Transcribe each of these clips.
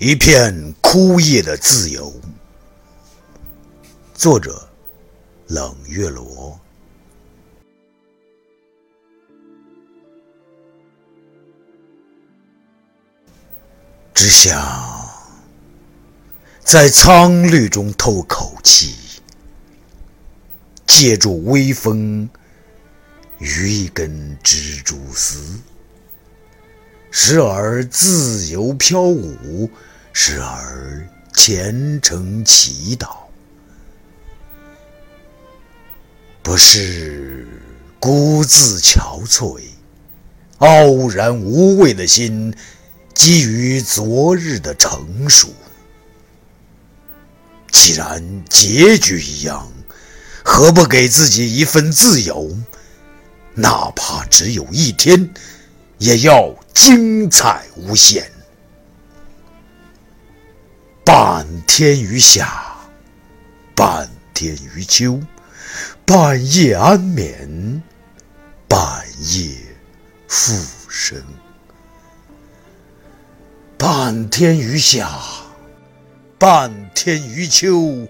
一片枯叶的自由。作者：冷月罗。只想在苍绿中透口气，借助微风，于一根蜘蛛丝。时而自由飘舞，时而虔诚祈祷。不是孤自憔悴、傲然无畏的心，基于昨日的成熟。既然结局一样，何不给自己一份自由？哪怕只有一天。也要精彩无限。半天于夏，半天于秋，半夜安眠，半夜复生。半天于夏，半天于秋，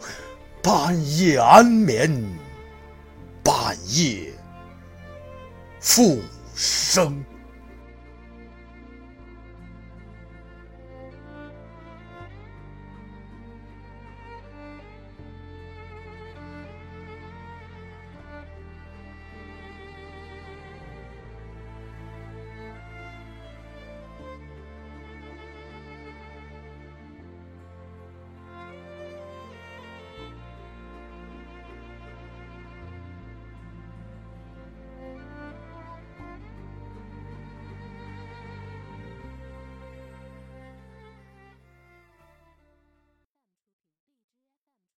半夜安眠，半夜复生。